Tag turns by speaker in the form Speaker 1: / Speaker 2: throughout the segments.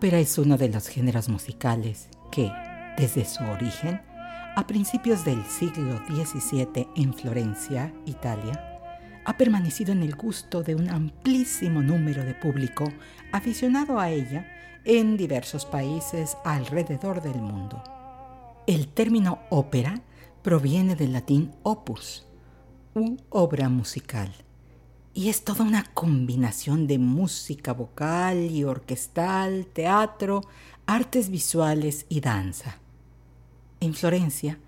Speaker 1: Ópera es uno de los géneros musicales que, desde su origen, a principios del siglo XVII en Florencia, Italia, ha permanecido en el gusto de un amplísimo número de público aficionado a ella en diversos países alrededor del mundo. El término ópera proviene del latín opus, u obra musical y es toda una combinación de música vocal y orquestal, teatro, artes visuales y danza. En Florencia,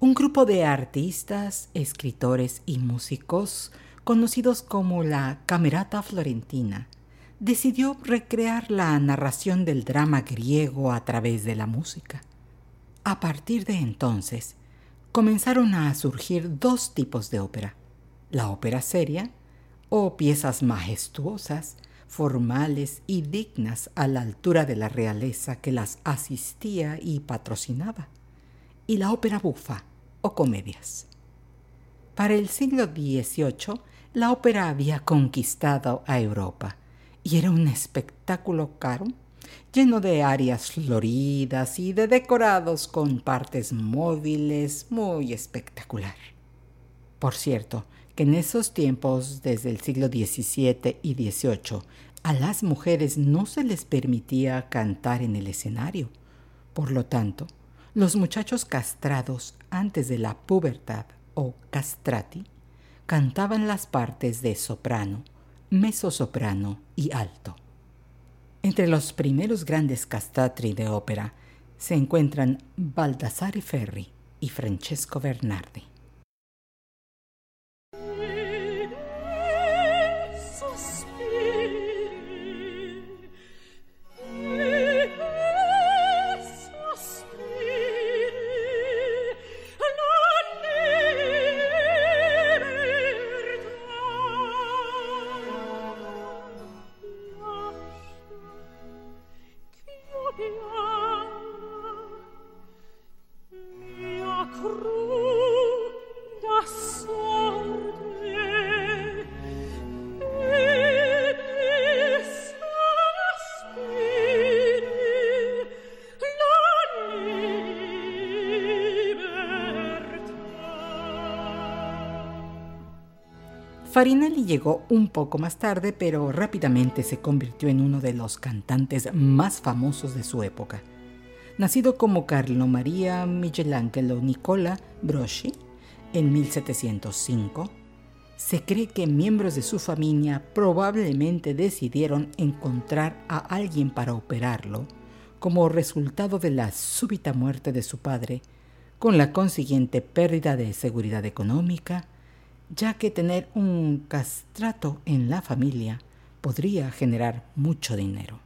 Speaker 1: un grupo de artistas, escritores y músicos, conocidos como la Camerata Florentina, decidió recrear la narración del drama griego a través de la música. A partir de entonces, comenzaron a surgir dos tipos de ópera, la ópera seria o piezas majestuosas, formales y dignas a la altura de la realeza que las asistía y patrocinaba, y la ópera bufa o comedias. Para el siglo XVIII, la ópera había conquistado a Europa y era un espectáculo caro, lleno de áreas floridas y de decorados con partes móviles muy espectacular. Por cierto, que en esos tiempos, desde el siglo XVII y XVIII, a las mujeres no se les permitía cantar en el escenario. Por lo tanto, los muchachos castrados antes de la pubertad o castrati cantaban las partes de soprano, mezzosoprano y alto. Entre los primeros grandes castratri de ópera se encuentran Baldassare Ferri y Francesco Bernardi. Farinelli llegó un poco más tarde, pero rápidamente se convirtió en uno de los cantantes más famosos de su época. Nacido como Carlo Maria Michelangelo Nicola Broschi en 1705, se cree que miembros de su familia probablemente decidieron encontrar a alguien para operarlo como resultado de la súbita muerte de su padre, con la consiguiente pérdida de seguridad económica, ya que tener un castrato en la familia podría generar mucho dinero.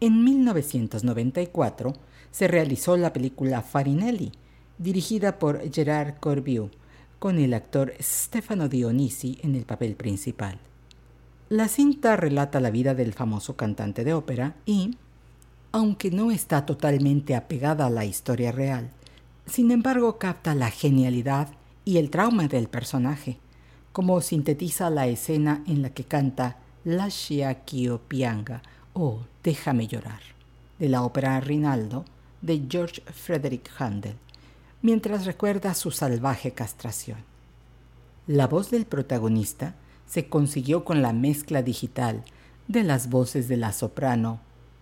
Speaker 1: En 1994 se realizó la película Farinelli, dirigida por Gerard Corbiou, con el actor Stefano Dionisi en el papel principal. La cinta relata la vida del famoso cantante de ópera y, aunque no está totalmente apegada a la historia real, sin embargo capta la genialidad y el trauma del personaje, como sintetiza la escena en la que canta Lascia Kio pianga o Déjame llorar, de la ópera Rinaldo de George Frederick Handel, mientras recuerda su salvaje castración. La voz del protagonista se consiguió con la mezcla digital de las voces de la soprano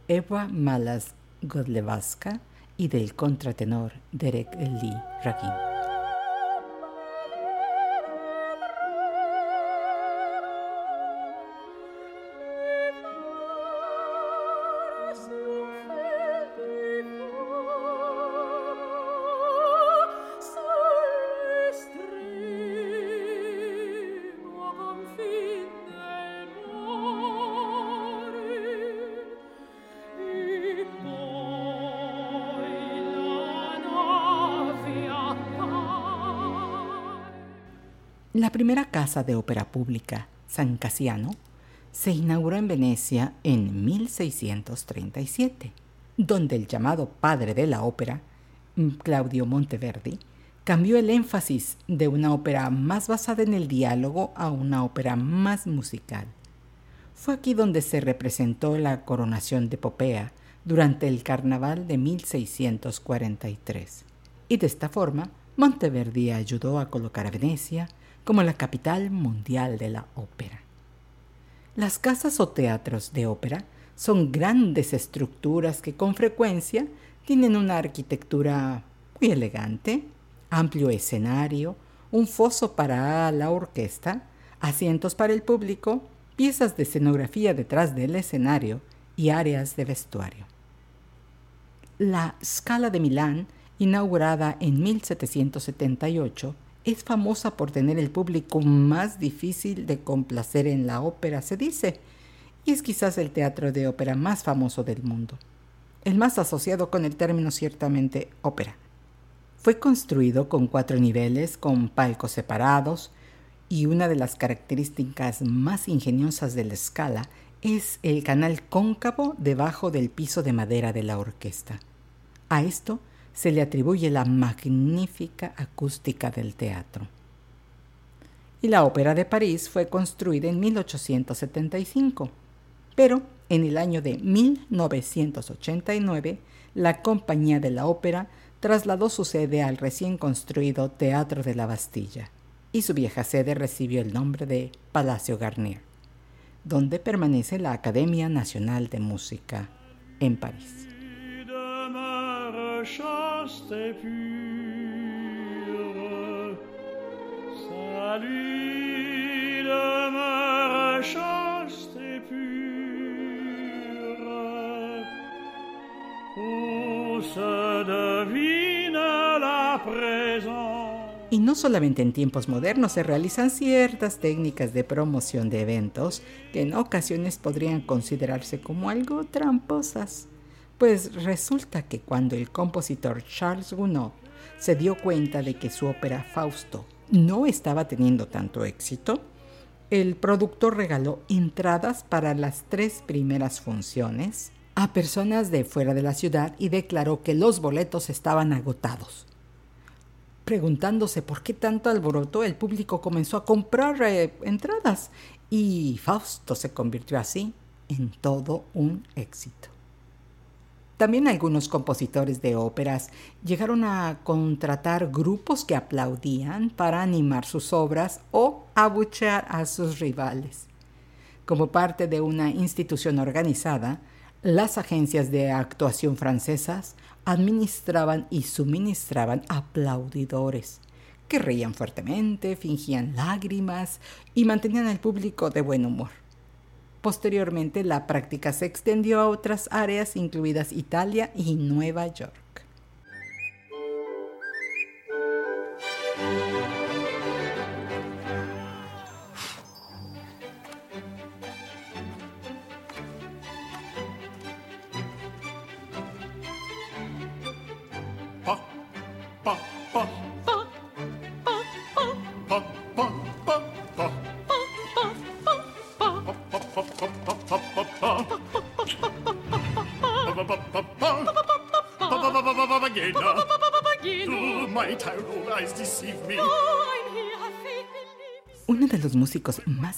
Speaker 1: Eva Malas Godlevaska y del contratenor Derek Lee Ragin. La primera casa de ópera pública, San Casiano, se inauguró en Venecia en 1637, donde el llamado padre de la ópera, Claudio Monteverdi, cambió el énfasis de una ópera más basada en el diálogo a una ópera más musical. Fue aquí donde se representó la coronación de Popea durante el carnaval de 1643, y de esta forma Monteverdi ayudó a colocar a Venecia como la capital mundial de la ópera. Las casas o teatros de ópera son grandes estructuras que con frecuencia tienen una arquitectura muy elegante, amplio escenario, un foso para la orquesta, asientos para el público, piezas de escenografía detrás del escenario y áreas de vestuario. La Scala de Milán, inaugurada en 1778, es famosa por tener el público más difícil de complacer en la ópera, se dice, y es quizás el teatro de ópera más famoso del mundo, el más asociado con el término ciertamente ópera. Fue construido con cuatro niveles, con palcos separados, y una de las características más ingeniosas de la escala es el canal cóncavo debajo del piso de madera de la orquesta. A esto se le atribuye la magnífica acústica del teatro. Y la Ópera de París fue construida en 1875, pero en el año de 1989 la Compañía de la Ópera trasladó su sede al recién construido Teatro de la Bastilla y su vieja sede recibió el nombre de Palacio Garnier, donde permanece la Academia Nacional de Música en París. Y no solamente en tiempos modernos se realizan ciertas técnicas de promoción de eventos que en ocasiones podrían considerarse como algo tramposas. Pues resulta que cuando el compositor Charles Gounod se dio cuenta de que su ópera Fausto no estaba teniendo tanto éxito, el productor regaló entradas para las tres primeras funciones a personas de fuera de la ciudad y declaró que los boletos estaban agotados. Preguntándose por qué tanto alboroto, el público comenzó a comprar eh, entradas y Fausto se convirtió así en todo un éxito. También algunos compositores de óperas llegaron a contratar grupos que aplaudían para animar sus obras o abuchear a sus rivales. Como parte de una institución organizada, las agencias de actuación francesas administraban y suministraban aplaudidores que reían fuertemente, fingían lágrimas y mantenían al público de buen humor. Posteriormente, la práctica se extendió a otras áreas, incluidas Italia y Nueva York.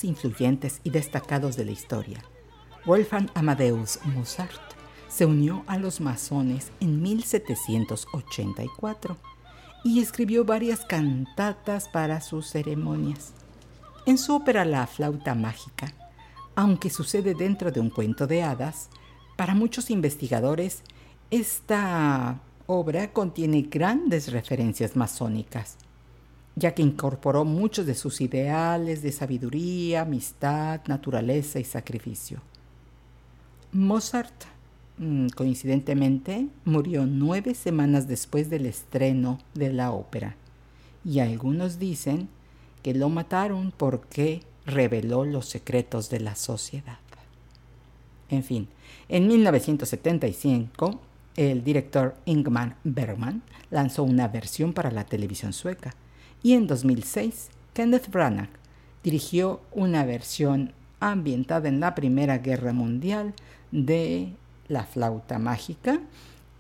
Speaker 1: Influyentes y destacados de la historia, Wolfgang Amadeus Mozart, se unió a los masones en 1784 y escribió varias cantatas para sus ceremonias. En su ópera La flauta mágica, aunque sucede dentro de un cuento de hadas, para muchos investigadores esta obra contiene grandes referencias masónicas, ya que incorporó muchos de sus ideales de sabiduría, amistad, naturaleza y sacrificio. Mozart, mm, coincidentemente, murió nueve semanas después del estreno de la ópera, y algunos dicen que lo mataron porque reveló los secretos de la sociedad. En fin, en 1975 el director Ingmar Bergman lanzó una versión para la televisión sueca y en 2006 Kenneth Branagh dirigió una versión ambientada en la Primera Guerra Mundial de La flauta mágica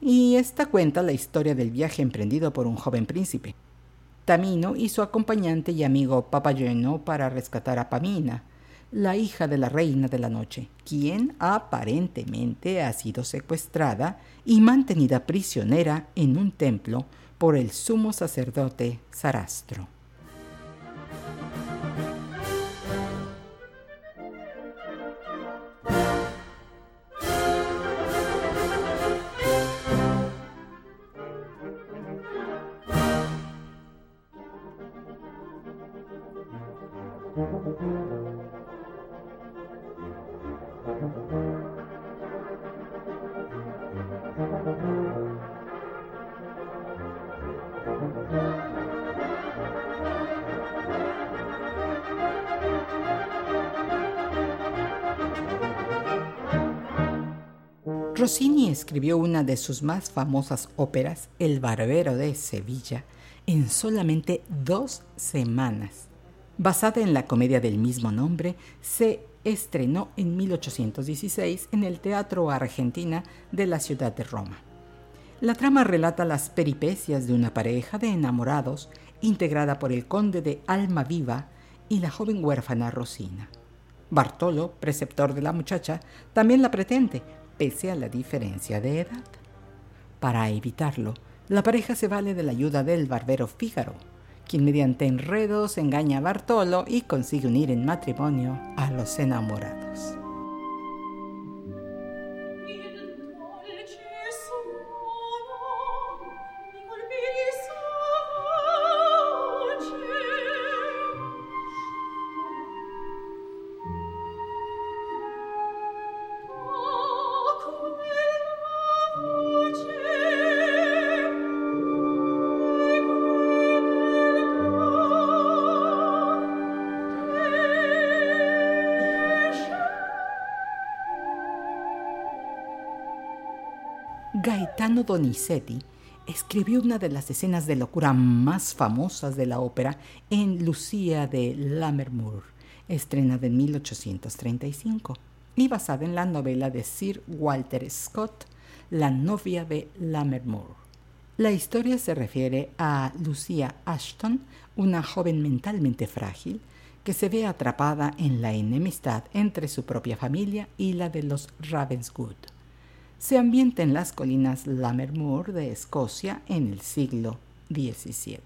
Speaker 1: y esta cuenta la historia del viaje emprendido por un joven príncipe. Tamino y su acompañante y amigo Papayeno para rescatar a Pamina, la hija de la reina de la noche, quien aparentemente ha sido secuestrada y mantenida prisionera en un templo por el sumo sacerdote Sarastro. Rossini escribió una de sus más famosas óperas, El Barbero de Sevilla, en solamente dos semanas. Basada en la comedia del mismo nombre, se estrenó en 1816 en el Teatro Argentina de la ciudad de Roma. La trama relata las peripecias de una pareja de enamorados integrada por el conde de Almaviva y la joven huérfana Rosina. Bartolo, preceptor de la muchacha, también la pretende, pese a la diferencia de edad. Para evitarlo, la pareja se vale de la ayuda del barbero Fígaro, quien mediante enredos engaña a Bartolo y consigue unir en matrimonio a los enamorados. Donizetti escribió una de las escenas de locura más famosas de la ópera en Lucía de Lammermoor, estrenada en 1835 y basada en la novela de Sir Walter Scott, La novia de Lammermoor. La historia se refiere a Lucía Ashton, una joven mentalmente frágil que se ve atrapada en la enemistad entre su propia familia y la de los Ravenswood se ambienta en las colinas Lammermoor de Escocia en el siglo XVII.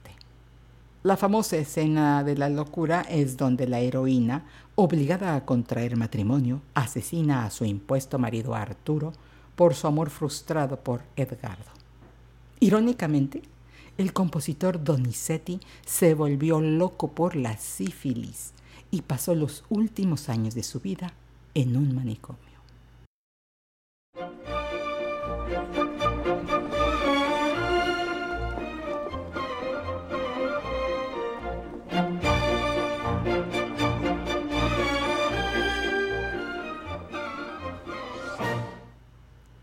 Speaker 1: La famosa escena de la locura es donde la heroína, obligada a contraer matrimonio, asesina a su impuesto marido Arturo por su amor frustrado por Edgardo. Irónicamente, el compositor Donizetti se volvió loco por la sífilis y pasó los últimos años de su vida en un manicomio.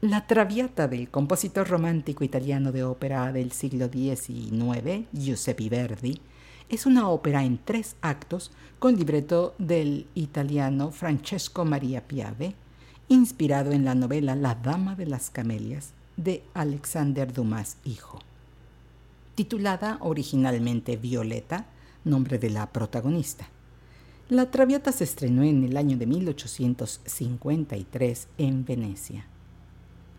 Speaker 1: La Traviata del compositor romántico italiano de ópera del siglo XIX, Giuseppe Verdi, es una ópera en tres actos con libreto del italiano Francesco Maria Piave, inspirado en la novela La Dama de las Camelias de Alexander Dumas hijo. Titulada originalmente Violeta, nombre de la protagonista. La Traviata se estrenó en el año de 1853 en Venecia.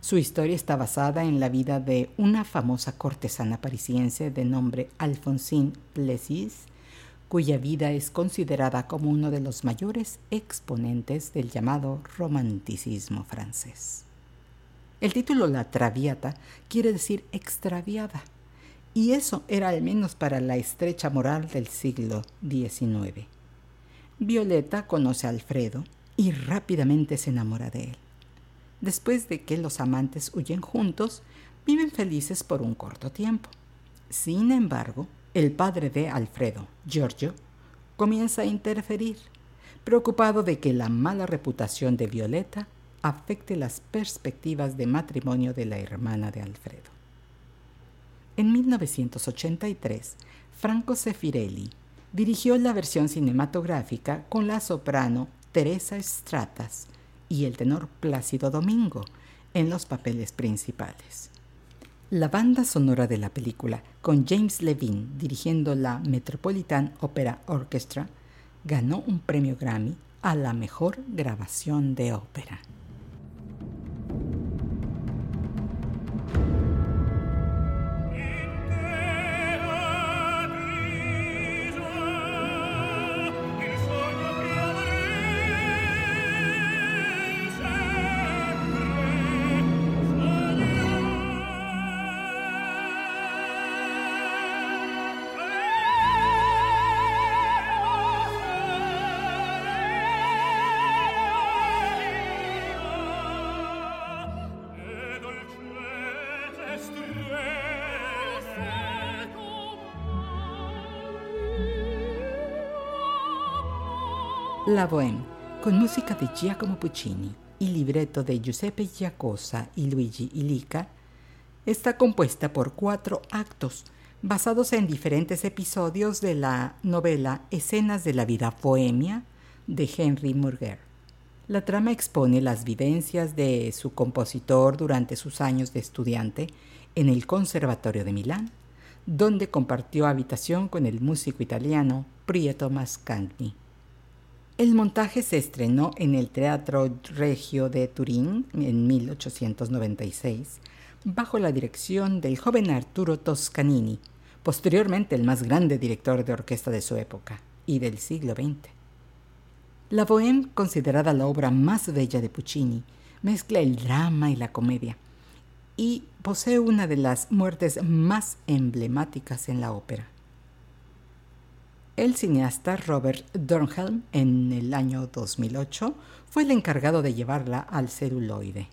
Speaker 1: Su historia está basada en la vida de una famosa cortesana parisiense de nombre Alphonsine Plessis, cuya vida es considerada como uno de los mayores exponentes del llamado romanticismo francés. El título La Traviata quiere decir extraviada, y eso era al menos para la estrecha moral del siglo XIX. Violeta conoce a Alfredo y rápidamente se enamora de él. Después de que los amantes huyen juntos, viven felices por un corto tiempo. Sin embargo, el padre de Alfredo, Giorgio, comienza a interferir, preocupado de que la mala reputación de Violeta afecte las perspectivas de matrimonio de la hermana de Alfredo. En 1983, Franco Sefirelli dirigió la versión cinematográfica con la soprano Teresa Stratas y el tenor Plácido Domingo en los papeles principales. La banda sonora de la película, con James Levine dirigiendo la Metropolitan Opera Orchestra, ganó un premio Grammy a la mejor grabación de ópera. La Bohème, con música de Giacomo Puccini y libreto de Giuseppe Giacosa y Luigi Illica, está compuesta por cuatro actos basados en diferentes episodios de la novela Escenas de la vida bohemia de Henry Murger. La trama expone las vivencias de su compositor durante sus años de estudiante en el Conservatorio de Milán, donde compartió habitación con el músico italiano Prieto Mascagni. El montaje se estrenó en el Teatro Regio de Turín en 1896, bajo la dirección del joven Arturo Toscanini, posteriormente el más grande director de orquesta de su época y del siglo XX. La Bohème, considerada la obra más bella de Puccini, mezcla el drama y la comedia y posee una de las muertes más emblemáticas en la ópera. El cineasta Robert Dornhelm, en el año 2008, fue el encargado de llevarla al celuloide.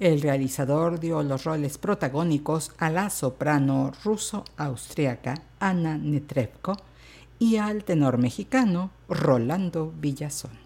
Speaker 1: El realizador dio los roles protagónicos a la soprano ruso-austriaca Anna Netrebko y al tenor mexicano Rolando Villazón.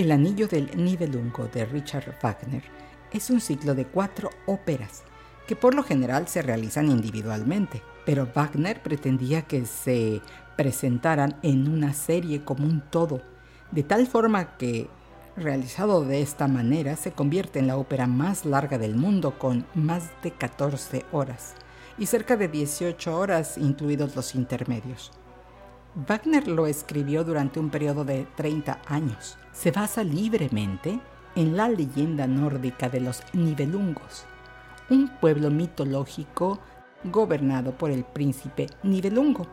Speaker 1: El Anillo del Nibelungo de Richard Wagner es un ciclo de cuatro óperas que por lo general se realizan individualmente, pero Wagner pretendía que se presentaran en una serie como un todo, de tal forma que, realizado de esta manera, se convierte en la ópera más larga del mundo con más de 14 horas y cerca de 18 horas incluidos los intermedios. Wagner lo escribió durante un periodo de 30 años. Se basa libremente en la leyenda nórdica de los Nibelungos, un pueblo mitológico gobernado por el príncipe Nibelungo.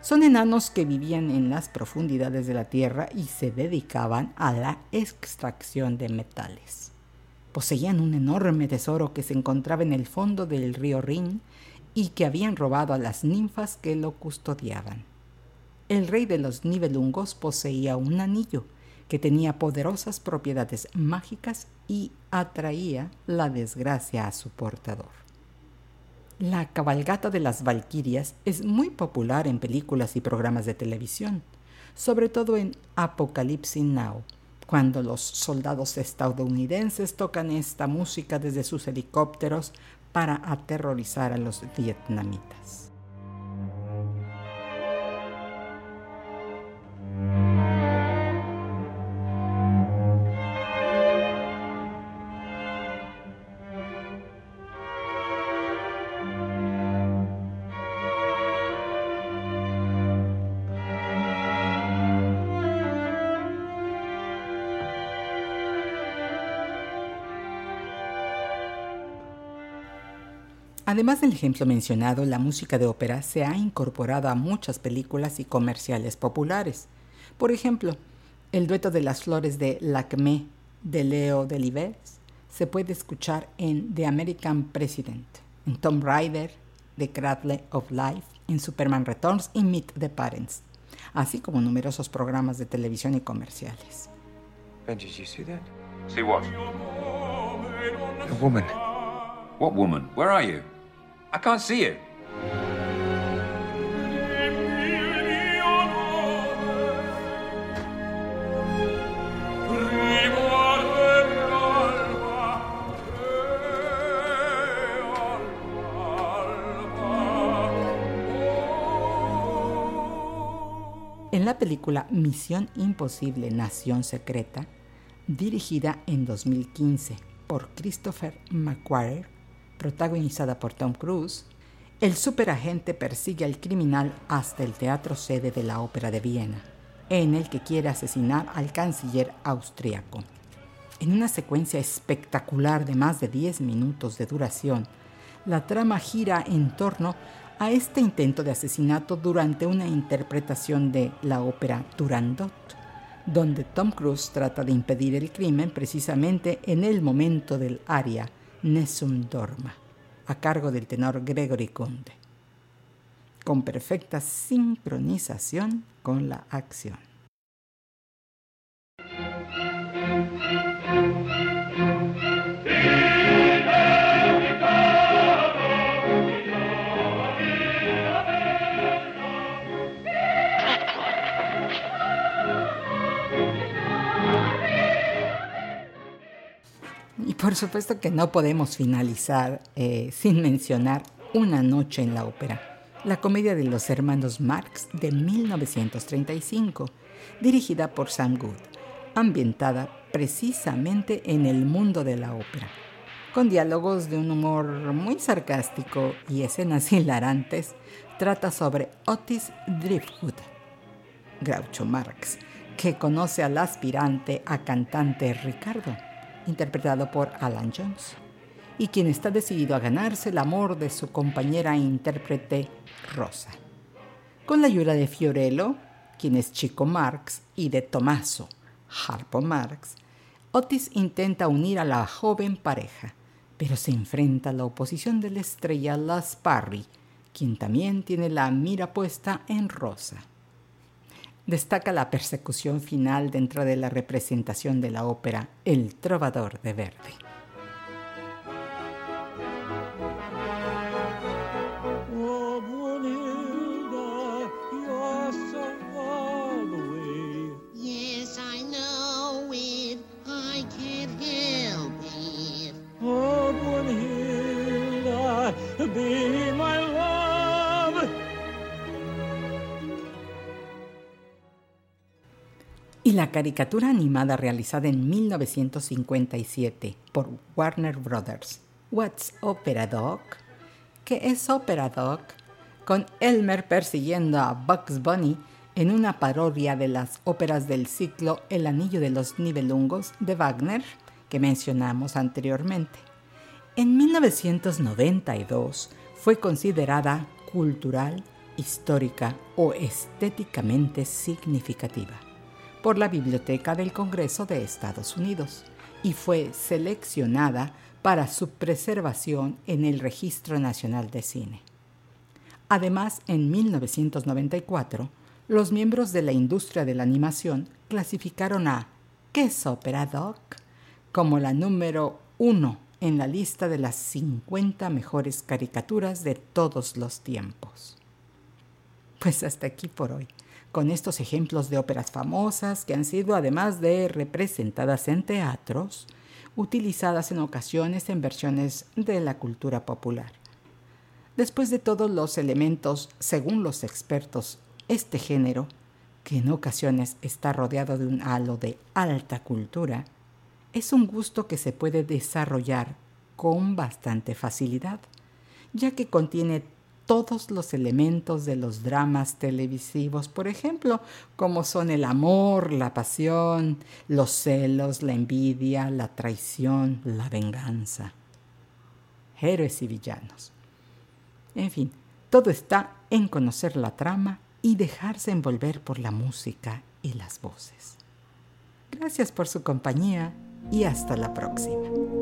Speaker 1: Son enanos que vivían en las profundidades de la tierra y se dedicaban a la extracción de metales. Poseían un enorme tesoro que se encontraba en el fondo del río Rin y que habían robado a las ninfas que lo custodiaban. El rey de los Nibelungos poseía un anillo que tenía poderosas propiedades mágicas y atraía la desgracia a su portador. La cabalgata de las Valquirias es muy popular en películas y programas de televisión. sobre todo en Apocalypse Now, cuando los soldados estadounidenses tocan esta música desde sus helicópteros para aterrorizar a los vietnamitas. Además del ejemplo mencionado, la música de ópera se ha incorporado a muchas películas y comerciales populares. Por ejemplo, el dueto de las flores de Lacmé de Leo Delibes se puede escuchar en The American President, en Tomb Raider, The Cradle of Life, en Superman Returns y Meet the Parents, así como numerosos programas de televisión y comerciales.
Speaker 2: Ben, did you see that? See what? A woman. What woman? Where are you? I can't see it.
Speaker 1: En la película Misión Imposible, Nación Secreta, dirigida en 2015 por Christopher McQuarrie, protagonizada por Tom Cruise, el superagente persigue al criminal hasta el teatro sede de la Ópera de Viena, en el que quiere asesinar al canciller austriaco. En una secuencia espectacular de más de 10 minutos de duración, la trama gira en torno a este intento de asesinato durante una interpretación de la ópera Turandot, donde Tom Cruise trata de impedir el crimen precisamente en el momento del aria Nessun Dorma, a cargo del tenor Gregory Conde, con perfecta sincronización con la acción. Por supuesto que no podemos finalizar eh, sin mencionar Una noche en la ópera, la comedia de los hermanos Marx de 1935, dirigida por Sam Good, ambientada precisamente en el mundo de la ópera, con diálogos de un humor muy sarcástico y escenas hilarantes, trata sobre Otis Driftwood, Groucho Marx, que conoce al aspirante a cantante Ricardo interpretado por Alan Jones, y quien está decidido a ganarse el amor de su compañera e intérprete Rosa. Con la ayuda de Fiorello, quien es Chico Marx, y de Tommaso, Harpo Marx, Otis intenta unir a la joven pareja, pero se enfrenta a la oposición de la estrella Las Parry, quien también tiene la mira puesta en Rosa. Destaca la persecución final dentro de la representación de la ópera El Trovador de Verdi. La caricatura animada realizada en 1957 por Warner Brothers, What's Opera Dog? que es Opera Dog, con Elmer persiguiendo a Bugs Bunny en una parodia de las óperas del ciclo El Anillo de los Nibelungos de Wagner, que mencionamos anteriormente. En 1992 fue considerada cultural, histórica o estéticamente significativa por la Biblioteca del Congreso de Estados Unidos y fue seleccionada para su preservación en el Registro Nacional de Cine. Además, en 1994, los miembros de la industria de la animación clasificaron a es Opera Dog como la número uno en la lista de las 50 mejores caricaturas de todos los tiempos. Pues hasta aquí por hoy. Con estos ejemplos de óperas famosas que han sido, además de representadas en teatros, utilizadas en ocasiones en versiones de la cultura popular. Después de todos los elementos, según los expertos, este género, que en ocasiones está rodeado de un halo de alta cultura, es un gusto que se puede desarrollar con bastante facilidad, ya que contiene todos los elementos de los dramas televisivos, por ejemplo, como son el amor, la pasión, los celos, la envidia, la traición, la venganza. Héroes y villanos. En fin, todo está en conocer la trama y dejarse envolver por la música y las voces. Gracias por su compañía y hasta la próxima.